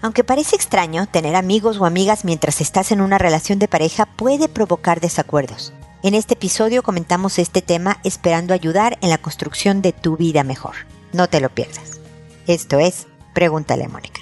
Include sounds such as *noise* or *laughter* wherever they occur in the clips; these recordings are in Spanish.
Aunque parece extraño, tener amigos o amigas mientras estás en una relación de pareja puede provocar desacuerdos. En este episodio comentamos este tema esperando ayudar en la construcción de tu vida mejor. No te lo pierdas. Esto es Pregúntale a Mónica.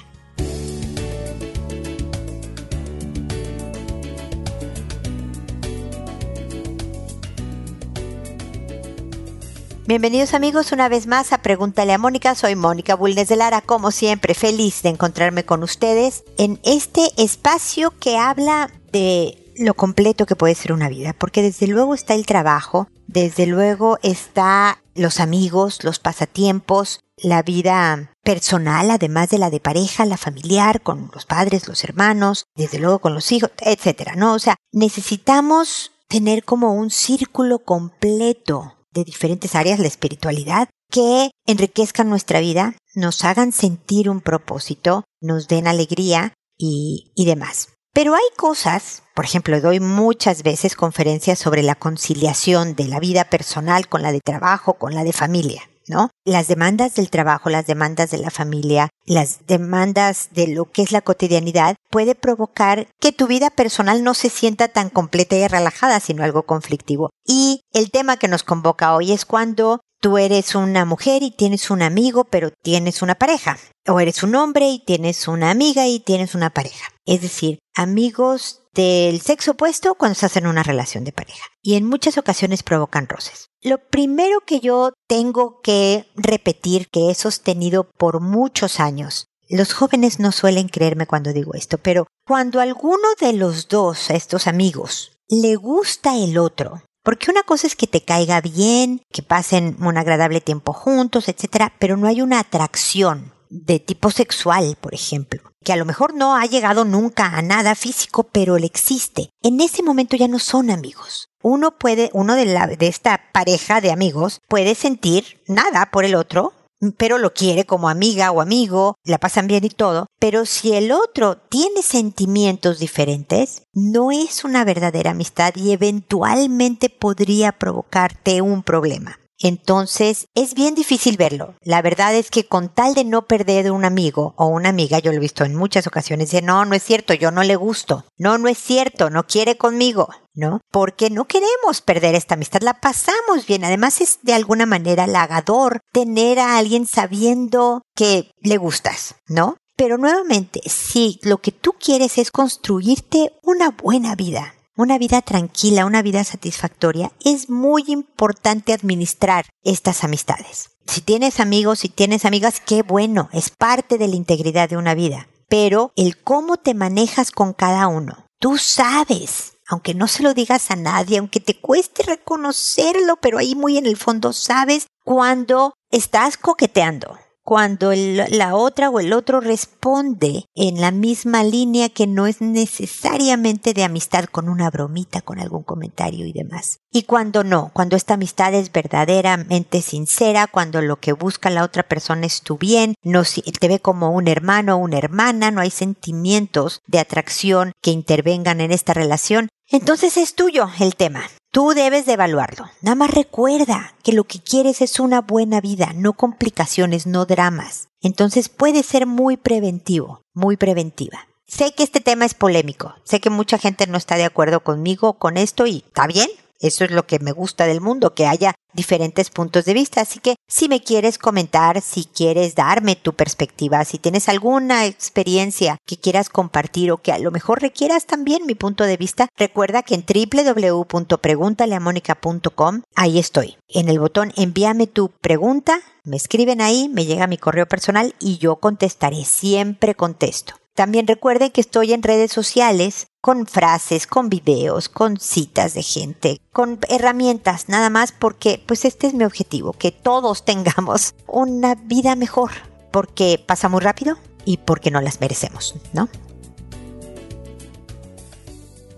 Bienvenidos amigos una vez más a Pregúntale a Mónica. Soy Mónica Bulnes de Lara, como siempre feliz de encontrarme con ustedes en este espacio que habla de lo completo que puede ser una vida, porque desde luego está el trabajo, desde luego está los amigos, los pasatiempos, la vida personal, además de la de pareja, la familiar, con los padres, los hermanos, desde luego con los hijos, etcétera, ¿no? O sea, necesitamos tener como un círculo completo de diferentes áreas, la espiritualidad, que enriquezcan nuestra vida, nos hagan sentir un propósito, nos den alegría y, y demás. Pero hay cosas, por ejemplo, doy muchas veces conferencias sobre la conciliación de la vida personal con la de trabajo, con la de familia. ¿No? Las demandas del trabajo, las demandas de la familia, las demandas de lo que es la cotidianidad puede provocar que tu vida personal no se sienta tan completa y relajada, sino algo conflictivo. Y el tema que nos convoca hoy es cuando tú eres una mujer y tienes un amigo, pero tienes una pareja. O eres un hombre y tienes una amiga y tienes una pareja. Es decir, amigos del sexo opuesto cuando estás en una relación de pareja. Y en muchas ocasiones provocan roces. Lo primero que yo tengo que repetir, que he sostenido por muchos años, los jóvenes no suelen creerme cuando digo esto, pero cuando alguno de los dos, estos amigos, le gusta el otro, porque una cosa es que te caiga bien, que pasen un agradable tiempo juntos, etcétera, pero no hay una atracción de tipo sexual, por ejemplo, que a lo mejor no ha llegado nunca a nada físico, pero le existe. En ese momento ya no son amigos. Uno puede, uno de, la, de esta pareja de amigos puede sentir nada por el otro, pero lo quiere como amiga o amigo, la pasan bien y todo, pero si el otro tiene sentimientos diferentes, no es una verdadera amistad y eventualmente podría provocarte un problema. Entonces es bien difícil verlo. La verdad es que con tal de no perder un amigo o una amiga, yo lo he visto en muchas ocasiones, dice, no, no es cierto, yo no le gusto. No, no es cierto, no quiere conmigo. ¿No? Porque no queremos perder esta amistad, la pasamos bien. Además es de alguna manera halagador tener a alguien sabiendo que le gustas, ¿no? Pero nuevamente, si lo que tú quieres es construirte una buena vida, una vida tranquila, una vida satisfactoria, es muy importante administrar estas amistades. Si tienes amigos, si tienes amigas, qué bueno, es parte de la integridad de una vida. Pero el cómo te manejas con cada uno, tú sabes, aunque no se lo digas a nadie, aunque te cueste reconocerlo, pero ahí muy en el fondo sabes cuando estás coqueteando, cuando la otra o el otro responde en la misma línea que no es necesariamente de amistad con una bromita, con algún comentario y demás. Y cuando no, cuando esta amistad es verdaderamente sincera, cuando lo que busca la otra persona es tu bien, no te ve como un hermano o una hermana, no hay sentimientos de atracción que intervengan en esta relación, entonces es tuyo el tema. Tú debes de evaluarlo. Nada más recuerda que lo que quieres es una buena vida, no complicaciones, no dramas. Entonces puede ser muy preventivo, muy preventiva. Sé que este tema es polémico, sé que mucha gente no está de acuerdo conmigo con esto y está bien, eso es lo que me gusta del mundo, que haya diferentes puntos de vista. Así que si me quieres comentar, si quieres darme tu perspectiva, si tienes alguna experiencia que quieras compartir o que a lo mejor requieras también mi punto de vista, recuerda que en www.preguntaleamónica.com ahí estoy. En el botón envíame tu pregunta, me escriben ahí, me llega mi correo personal y yo contestaré, siempre contesto. También recuerden que estoy en redes sociales con frases, con videos, con citas de gente, con herramientas, nada más porque pues este es mi objetivo, que todos *laughs* tengamos una vida mejor, porque pasa muy rápido y porque no las merecemos, ¿no?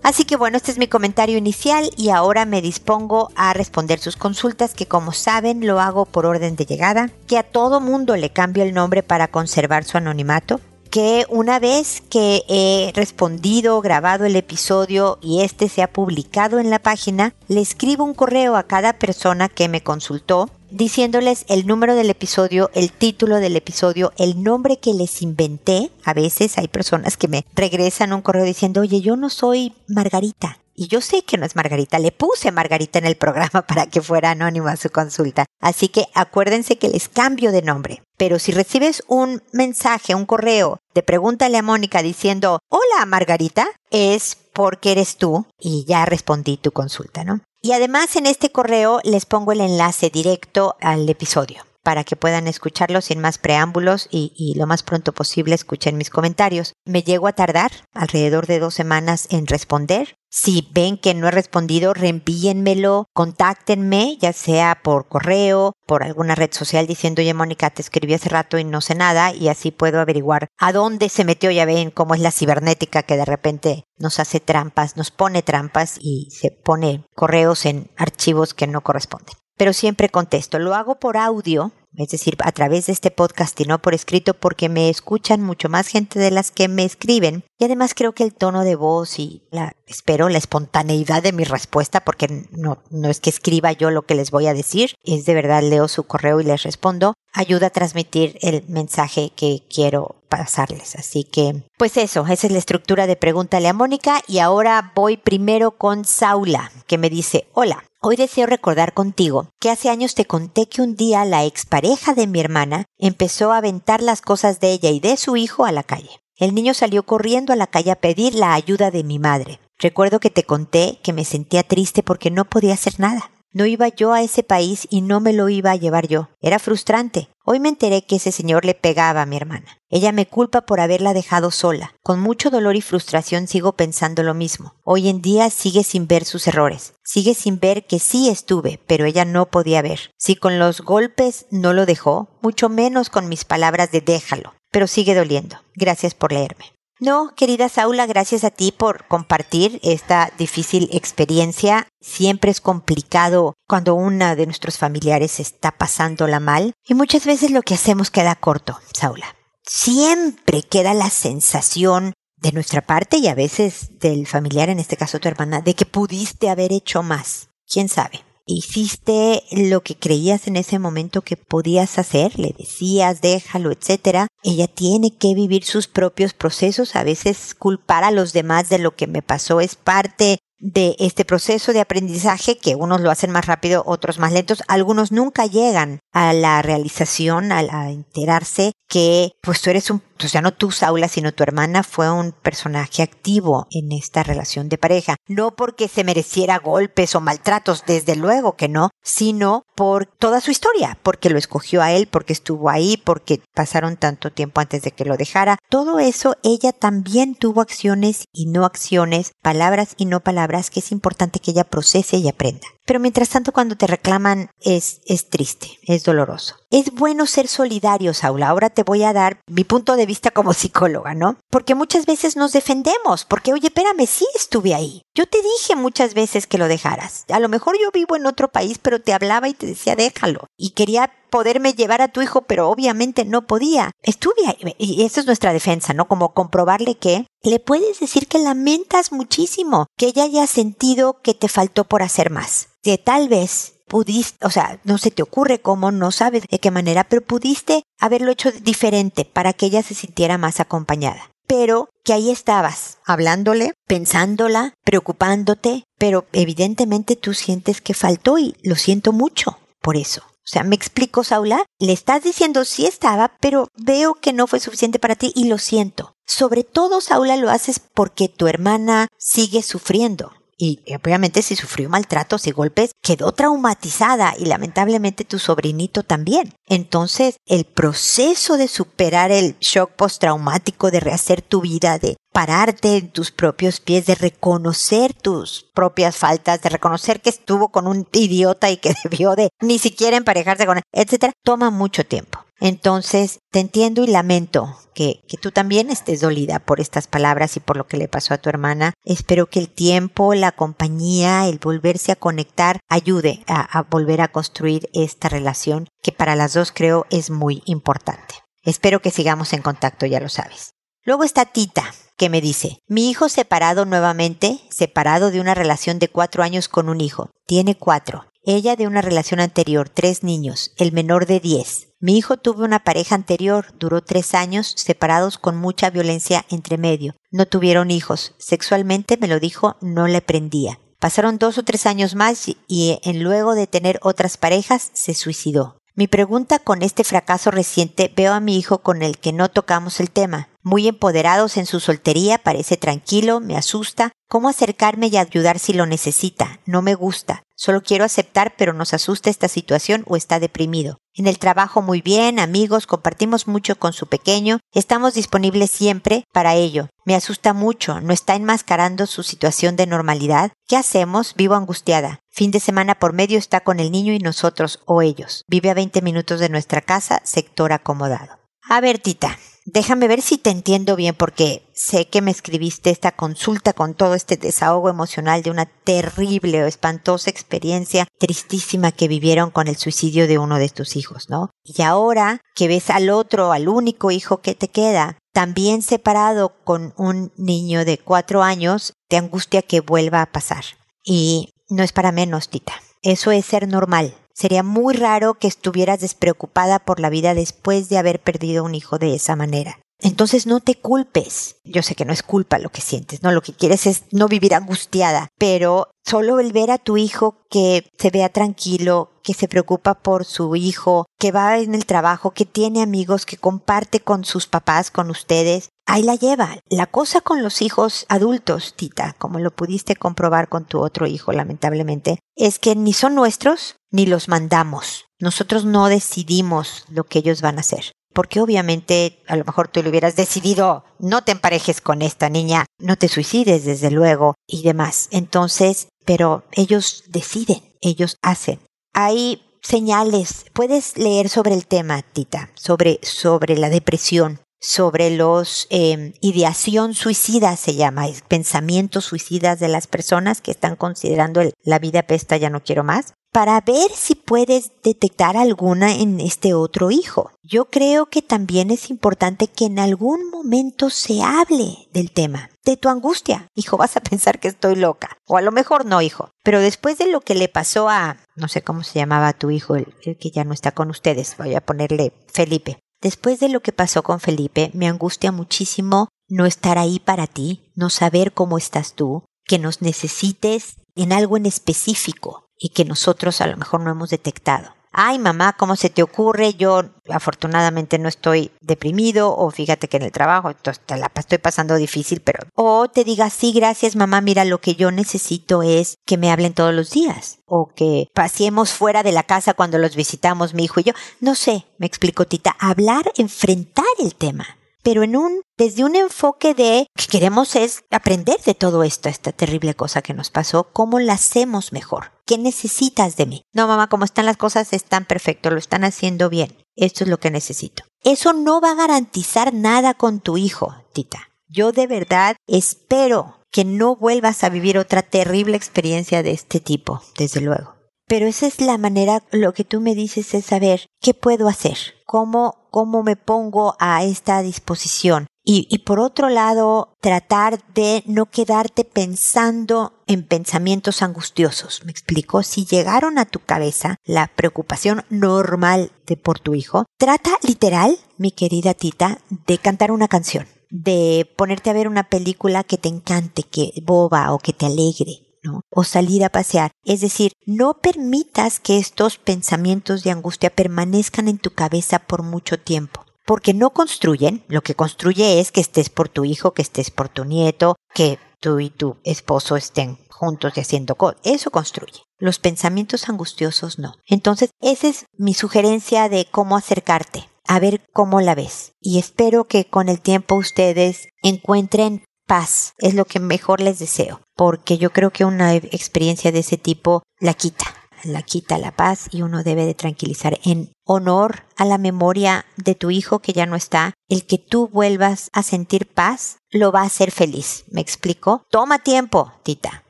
Así que bueno, este es mi comentario inicial y ahora me dispongo a responder sus consultas que como saben lo hago por orden de llegada, que a todo mundo le cambio el nombre para conservar su anonimato que una vez que he respondido, grabado el episodio y este se ha publicado en la página, le escribo un correo a cada persona que me consultó diciéndoles el número del episodio, el título del episodio, el nombre que les inventé. A veces hay personas que me regresan un correo diciendo, oye, yo no soy Margarita. Y yo sé que no es Margarita, le puse Margarita en el programa *laughs* para que fuera anónima su consulta. Así que acuérdense que les cambio de nombre. Pero si recibes un mensaje, un correo de pregúntale a Mónica diciendo, hola Margarita, es porque eres tú y ya respondí tu consulta, ¿no? Y además en este correo les pongo el enlace directo al episodio para que puedan escucharlo sin más preámbulos y, lo más pronto posible escuchen mis comentarios. Me llego a tardar alrededor de dos semanas en responder. Si ven que no he respondido, reenvíenmelo, contáctenme, ya sea por correo, por alguna red social diciendo, oye Mónica, te escribí hace rato y no sé nada, y así puedo averiguar a dónde se metió, ya ven cómo es la cibernética que de repente nos hace trampas, nos pone trampas y se pone correos en archivos que no corresponden pero siempre contesto. Lo hago por audio, es decir, a través de este podcast y no por escrito porque me escuchan mucho más gente de las que me escriben. Y además creo que el tono de voz y la, espero la espontaneidad de mi respuesta porque no, no es que escriba yo lo que les voy a decir, es de verdad leo su correo y les respondo, ayuda a transmitir el mensaje que quiero pasarles. Así que, pues eso, esa es la estructura de Pregúntale a Mónica y ahora voy primero con Saula, que me dice, hola, Hoy deseo recordar contigo que hace años te conté que un día la expareja de mi hermana empezó a aventar las cosas de ella y de su hijo a la calle. El niño salió corriendo a la calle a pedir la ayuda de mi madre. Recuerdo que te conté que me sentía triste porque no podía hacer nada. No iba yo a ese país y no me lo iba a llevar yo. Era frustrante. Hoy me enteré que ese señor le pegaba a mi hermana. Ella me culpa por haberla dejado sola. Con mucho dolor y frustración sigo pensando lo mismo. Hoy en día sigue sin ver sus errores. Sigue sin ver que sí estuve, pero ella no podía ver. Si con los golpes no lo dejó, mucho menos con mis palabras de déjalo. Pero sigue doliendo. Gracias por leerme. No, querida Saula, gracias a ti por compartir esta difícil experiencia. Siempre es complicado cuando una de nuestros familiares está pasándola mal y muchas veces lo que hacemos queda corto, Saula. Siempre queda la sensación de nuestra parte y a veces del familiar, en este caso tu hermana, de que pudiste haber hecho más. ¿Quién sabe? Hiciste lo que creías en ese momento que podías hacer, le decías, déjalo, etcétera. Ella tiene que vivir sus propios procesos, a veces culpar a los demás de lo que me pasó es parte de este proceso de aprendizaje que unos lo hacen más rápido, otros más lentos, algunos nunca llegan a la realización, a, enterarse que pues tú eres un, o sea, no tú Saula, sino tu hermana fue un personaje activo en esta relación de pareja, no porque se mereciera golpes o maltratos, desde luego que no, sino por toda su historia, porque lo escogió a él, porque estuvo ahí, porque pasaron tanto tiempo antes de que lo dejara. Todo eso ella también tuvo acciones y no acciones, palabras y no palabras que es importante que ella procese y aprenda. Pero mientras tanto cuando te reclaman es, es triste, es doloroso. Es bueno ser solidario, Saula. Ahora te voy a dar mi punto de vista como *laughs* psicóloga, ¿no? Porque muchas veces nos defendemos, porque oye, espérame, sí estuve ahí. Yo te dije muchas veces que lo dejaras. A lo mejor yo vivo en otro país, pero te hablaba y te decía déjalo. Y quería poderme llevar a tu hijo, pero obviamente no podía. Estuve ahí, y esa es nuestra defensa, ¿no? Como comprobarle que le puedes decir que lamentas muchísimo, que ella haya sentido que te faltó por hacer más que tal vez pudiste, o sea, no se te ocurre cómo, no sabes de qué manera, pero pudiste haberlo hecho diferente para que ella se sintiera más acompañada. Pero que ahí estabas, hablándole, pensándola, preocupándote, pero evidentemente tú sientes que faltó y lo siento mucho por eso. O sea, me explico, Saula, le estás diciendo sí estaba, pero veo que no fue suficiente para ti y lo siento. Sobre todo, Saula, lo haces porque tu hermana sigue sufriendo y obviamente si sufrió maltratos y golpes, quedó traumatizada y lamentablemente tu sobrinito también. Entonces, el proceso de superar el shock postraumático, de rehacer tu vida, de pararte en tus propios pies, de reconocer tus propias faltas, de reconocer que estuvo con un idiota y que *laughs* debió de ni siquiera emparejarse con él, etcétera, toma mucho tiempo. Entonces, te entiendo y lamento que, que, tú también estés dolida por estas palabras y por lo que le pasó a tu hermana. Espero que el tiempo, la compañía, el volverse a conectar ayude a, a volver a construir esta relación que para las dos creo es muy importante. Espero que sigamos en contacto, ya lo sabes. Luego está Tita, que me dice, mi hijo separado nuevamente, separado de una relación de cuatro años con un hijo. Tiene cuatro. Ella de una relación anterior, tres niños, el menor de diez. Mi hijo tuvo una pareja anterior, duró tres años, separados con mucha violencia entre medio. No tuvieron hijos. Sexualmente me lo dijo, no le prendía. Pasaron dos o tres años más y en luego de tener otras parejas se suicidó. Mi pregunta con este fracaso reciente veo a mi hijo con el que no tocamos el tema. Muy empoderados en su soltería, parece tranquilo, me asusta. ¿Cómo acercarme y ayudar si lo necesita? No me gusta. Solo quiero aceptar, pero nos asusta esta situación o está deprimido. En el trabajo muy bien, amigos, compartimos mucho con su pequeño, estamos disponibles siempre para ello. Me asusta mucho, no está enmascarando su situación de normalidad. ¿Qué hacemos? Vivo angustiada. Fin de semana por medio está con el niño y nosotros o ellos. Vive a 20 minutos de nuestra casa, sector acomodado. A ver, Tita, déjame ver si te entiendo bien porque sé que me escribiste esta consulta con todo este desahogo emocional de una terrible o espantosa experiencia tristísima que vivieron con el suicidio de uno de tus hijos, ¿no? Y ahora que ves al otro, al único hijo que te queda, también separado con un niño de cuatro años, te angustia que vuelva a pasar. Y no es para menos, Tita. Eso es ser normal. Sería muy raro que estuvieras despreocupada por la vida después de haber perdido un hijo de esa manera. Entonces no te culpes. Yo sé que no es culpa lo que sientes, no lo que quieres es no vivir angustiada, pero solo el ver a tu hijo que se vea tranquilo, que se preocupa por su hijo, que va en el trabajo, que tiene amigos, que comparte con sus papás, con ustedes, ahí la lleva. La cosa con los hijos adultos, Tita, como lo pudiste comprobar con tu otro hijo, lamentablemente, es que ni son nuestros ni los mandamos. Nosotros no decidimos lo que ellos van a hacer porque obviamente a lo mejor tú le hubieras decidido no te emparejes con esta niña, no te suicides desde luego y demás. Entonces, pero ellos deciden, ellos hacen. Hay señales, puedes leer sobre el tema, Tita, sobre, sobre la depresión, sobre los eh, ideación suicida se llama, pensamientos suicidas de las personas que están considerando la vida pesta ya no quiero más, para ver si puedes detectar alguna en este otro hijo. Yo creo que también es importante que en algún momento se hable del tema, de tu angustia. Hijo, *laughs* vas a pensar que estoy loca. O a lo mejor no, hijo. Pero después de lo que le pasó a, no sé cómo se llamaba tu hijo, el que ya no está con ustedes, voy a ponerle Felipe. Después de lo que pasó con Felipe, me angustia muchísimo no estar ahí para ti, no saber cómo estás tú, que nos necesites en algo en específico y que nosotros a lo mejor no hemos detectado. Ay, mamá, ¿cómo se te ocurre? Yo afortunadamente no estoy deprimido o fíjate que en el trabajo te la estoy pasando difícil, pero... O te diga, sí, gracias mamá, mira, lo que yo necesito es que me hablen todos los días o que paseemos fuera de la casa cuando los visitamos mi hijo y yo. No sé, me explico Tita, hablar, enfrentar el tema pero en un, desde un enfoque de que queremos es aprender de todo esto, esta terrible cosa que nos pasó, cómo la hacemos mejor. ¿Qué necesitas de mí? No, mamá, como están las cosas, están perfecto, lo están haciendo bien. Esto es lo que necesito. Eso no va a garantizar nada con tu hijo, Tita. Yo de verdad espero que no vuelvas a vivir otra terrible experiencia de este tipo, desde luego. Pero esa es la manera, lo que tú me dices es saber qué puedo hacer, cómo, cómo me pongo a esta disposición. Y, y, por otro lado, tratar de no quedarte pensando en pensamientos angustiosos. ¿Me explico? Si llegaron a tu cabeza la preocupación normal de por tu hijo, trata literal, mi querida Tita, de cantar una canción, de ponerte a ver una película que te encante, que boba o que te alegre o salir a pasear. Es decir, no permitas que estos pensamientos de angustia permanezcan en tu cabeza por mucho tiempo. Porque no construyen, lo que construye es que estés por tu hijo, que estés por tu nieto, que tú y tu esposo estén juntos y haciendo cosas. Eso construye. Los pensamientos angustiosos no. Entonces, esa es mi sugerencia de cómo acercarte a ver cómo la ves. Y espero que con el tiempo ustedes encuentren paz. Es lo que mejor les deseo porque yo creo que una experiencia de ese tipo la quita, la quita la paz y uno debe de tranquilizar en honor a la memoria de tu hijo que ya no está, el que tú vuelvas a sentir paz lo va a hacer feliz. ¿Me explico? Toma tiempo, tita.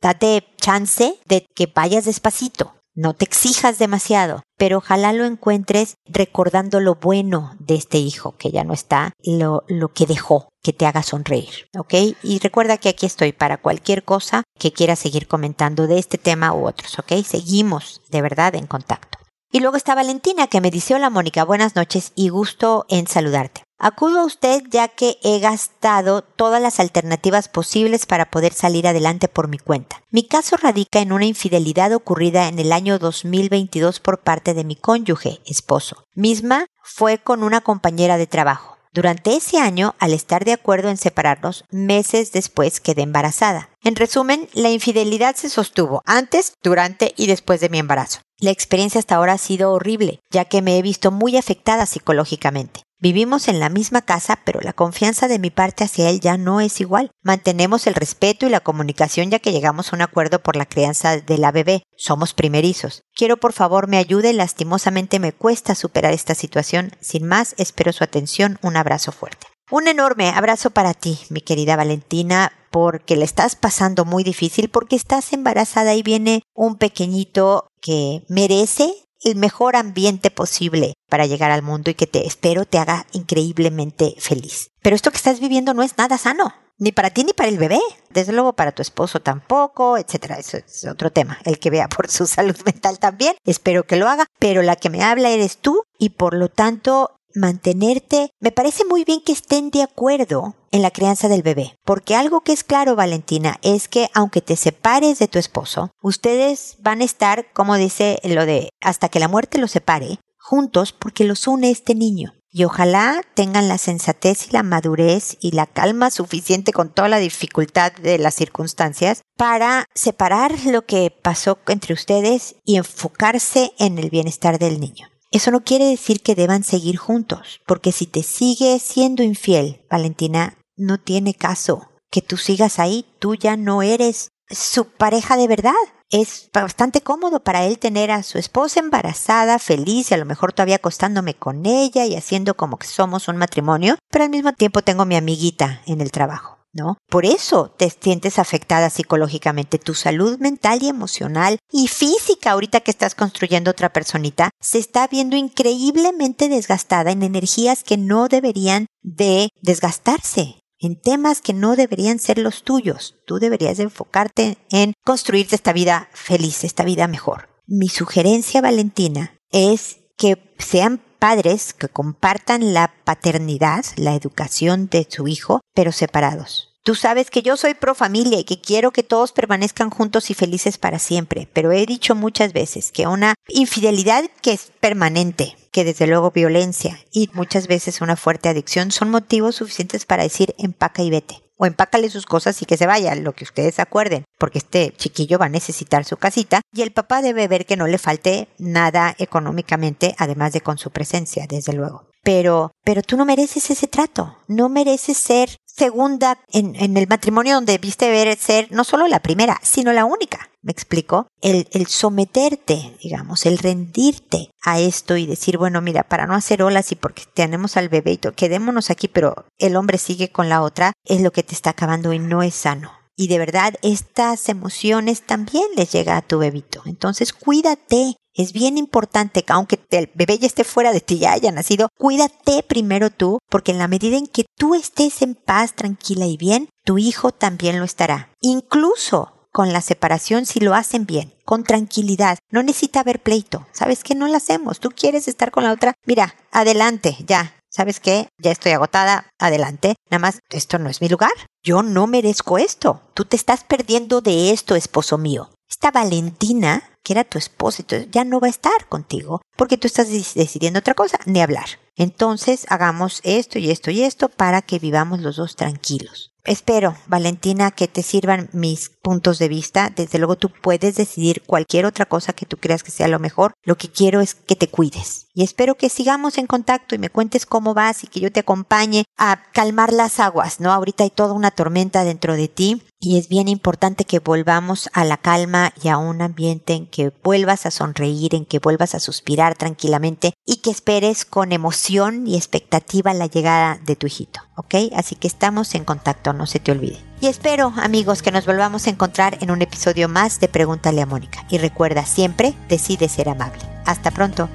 Date chance de que vayas despacito. No te exijas demasiado, pero ojalá lo encuentres recordando lo bueno de este hijo que ya no está, lo, lo que dejó, que te haga sonreír, ¿ok? Y recuerda que aquí estoy para cualquier cosa que quieras seguir comentando de este tema u otros, ¿ok? Seguimos de verdad en contacto. Y luego está Valentina que me dice, hola Mónica, buenas noches y gusto en saludarte. Acudo a usted ya que he gastado todas las alternativas posibles para poder salir adelante por mi cuenta. Mi caso radica en una infidelidad ocurrida en el año 2022 por parte de mi cónyuge, esposo. Misma fue con una compañera de trabajo. Durante ese año, al estar de acuerdo en separarnos, meses después quedé embarazada. En resumen, la infidelidad se sostuvo antes, durante y después de mi embarazo. La experiencia hasta ahora ha sido horrible, ya que me he visto muy afectada psicológicamente. Vivimos en la misma casa, pero la confianza de mi parte hacia él ya no es igual. Mantenemos el respeto y la comunicación ya que llegamos a un acuerdo por la crianza de la bebé. Somos primerizos. Quiero por favor me ayude, lastimosamente me cuesta superar esta situación. Sin más, espero su atención. Un abrazo fuerte. Un enorme abrazo para ti, mi querida Valentina, porque le estás pasando muy difícil, porque estás embarazada y viene un pequeñito que merece el mejor ambiente posible para llegar al mundo y que te espero te haga increíblemente feliz. Pero esto que estás viviendo no es nada sano, ni para ti ni para el bebé, desde luego para tu esposo tampoco, etcétera. Eso es otro tema, el que vea por su *laughs* salud mental también, espero que lo haga, pero la que me habla eres tú y por lo tanto mantenerte, me parece muy bien que estén de acuerdo en la crianza del bebé, porque algo que es claro, Valentina, es que aunque te separes de tu esposo, ustedes van a estar, como dice lo de hasta que la muerte los separe, juntos porque los une este niño. Y ojalá tengan la sensatez y la madurez y la calma suficiente con toda la dificultad de las circunstancias para separar lo que pasó entre ustedes y enfocarse en el bienestar del niño. Eso no quiere decir que deban seguir juntos, porque si te sigue siendo infiel, Valentina, no tiene caso que tú sigas ahí, tú ya no eres su pareja de verdad. Es bastante cómodo para él tener a su esposa embarazada, feliz y a lo mejor todavía acostándome con ella y haciendo como que somos un matrimonio, pero al mismo tiempo tengo mi amiguita en el trabajo. ¿No? Por eso te sientes afectada psicológicamente. Tu salud mental y emocional y física, ahorita que estás construyendo otra personita, se está viendo increíblemente desgastada en energías que no deberían de desgastarse en temas que no deberían ser los tuyos. Tú deberías enfocarte en construirte esta vida feliz, esta vida mejor. Mi sugerencia, Valentina, es que sean padres que compartan la paternidad, la educación de su hijo, pero separados. Tú sabes que yo soy pro familia y que quiero que todos permanezcan juntos y felices para siempre, pero he dicho muchas veces que una infidelidad que es permanente, que desde luego violencia y muchas veces una fuerte adicción son motivos suficientes para decir empaca y vete o empácale sus cosas y que se vaya, lo que ustedes acuerden, porque este chiquillo va a necesitar su casita y el papá debe ver que no le falte nada económicamente, además de con su presencia, desde luego. Pero, pero tú no mereces ese trato, no mereces ser segunda en, el matrimonio donde viste ver ser no solo la primera, sino la única. ¿Me explico? El, someterte, digamos, el rendirte a esto y decir, bueno, mira, para no hacer olas y porque tenemos al bebé y quedémonos aquí, pero el hombre sigue con la otra, es lo que te está acabando y no es sano. Y de verdad, estas emociones también les llega a tu bebito. Entonces, cuídate, es bien importante que aunque el bebé ya esté fuera de ti, ya haya nacido, cuídate primero tú, porque en la medida en que tú estés en paz, tranquila y bien, tu hijo también lo estará. Incluso con la separación si lo hacen bien, con tranquilidad. No necesita haber pleito. ¿Sabes qué? No lo hacemos. Tú quieres estar con la otra. Mira, adelante, ya. ¿Sabes qué? Ya estoy agotada. Adelante. Nada más, esto no es mi lugar. Yo no merezco esto. Tú te estás perdiendo de esto, esposo mío. Esta Valentina que era tu esposo, ya no va a estar contigo porque tú estás decidiendo otra cosa, ni hablar. Entonces hagamos esto y esto y esto para que vivamos los dos tranquilos. Espero, Valentina, que te sirvan mis puntos de vista. Desde luego tú puedes decidir cualquier otra cosa que tú creas que sea lo mejor. Lo que quiero es que te cuides. Y espero que sigamos en contacto y me cuentes cómo vas y que yo te acompañe a calmar las aguas, ¿no? Ahorita hay toda una tormenta dentro de ti y es bien importante que volvamos a la calma y a un ambiente en que vuelvas a sonreír, en que vuelvas a suspirar tranquilamente y que esperes con emoción y expectativa la llegada de tu hijito, ¿ok? Así que estamos en contacto, no se te olvide. Y espero, amigos, que nos volvamos a encontrar en un episodio más de Pregúntale a Mónica. Y recuerda siempre, decide ser amable. Hasta pronto.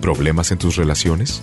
¿Problemas en tus relaciones?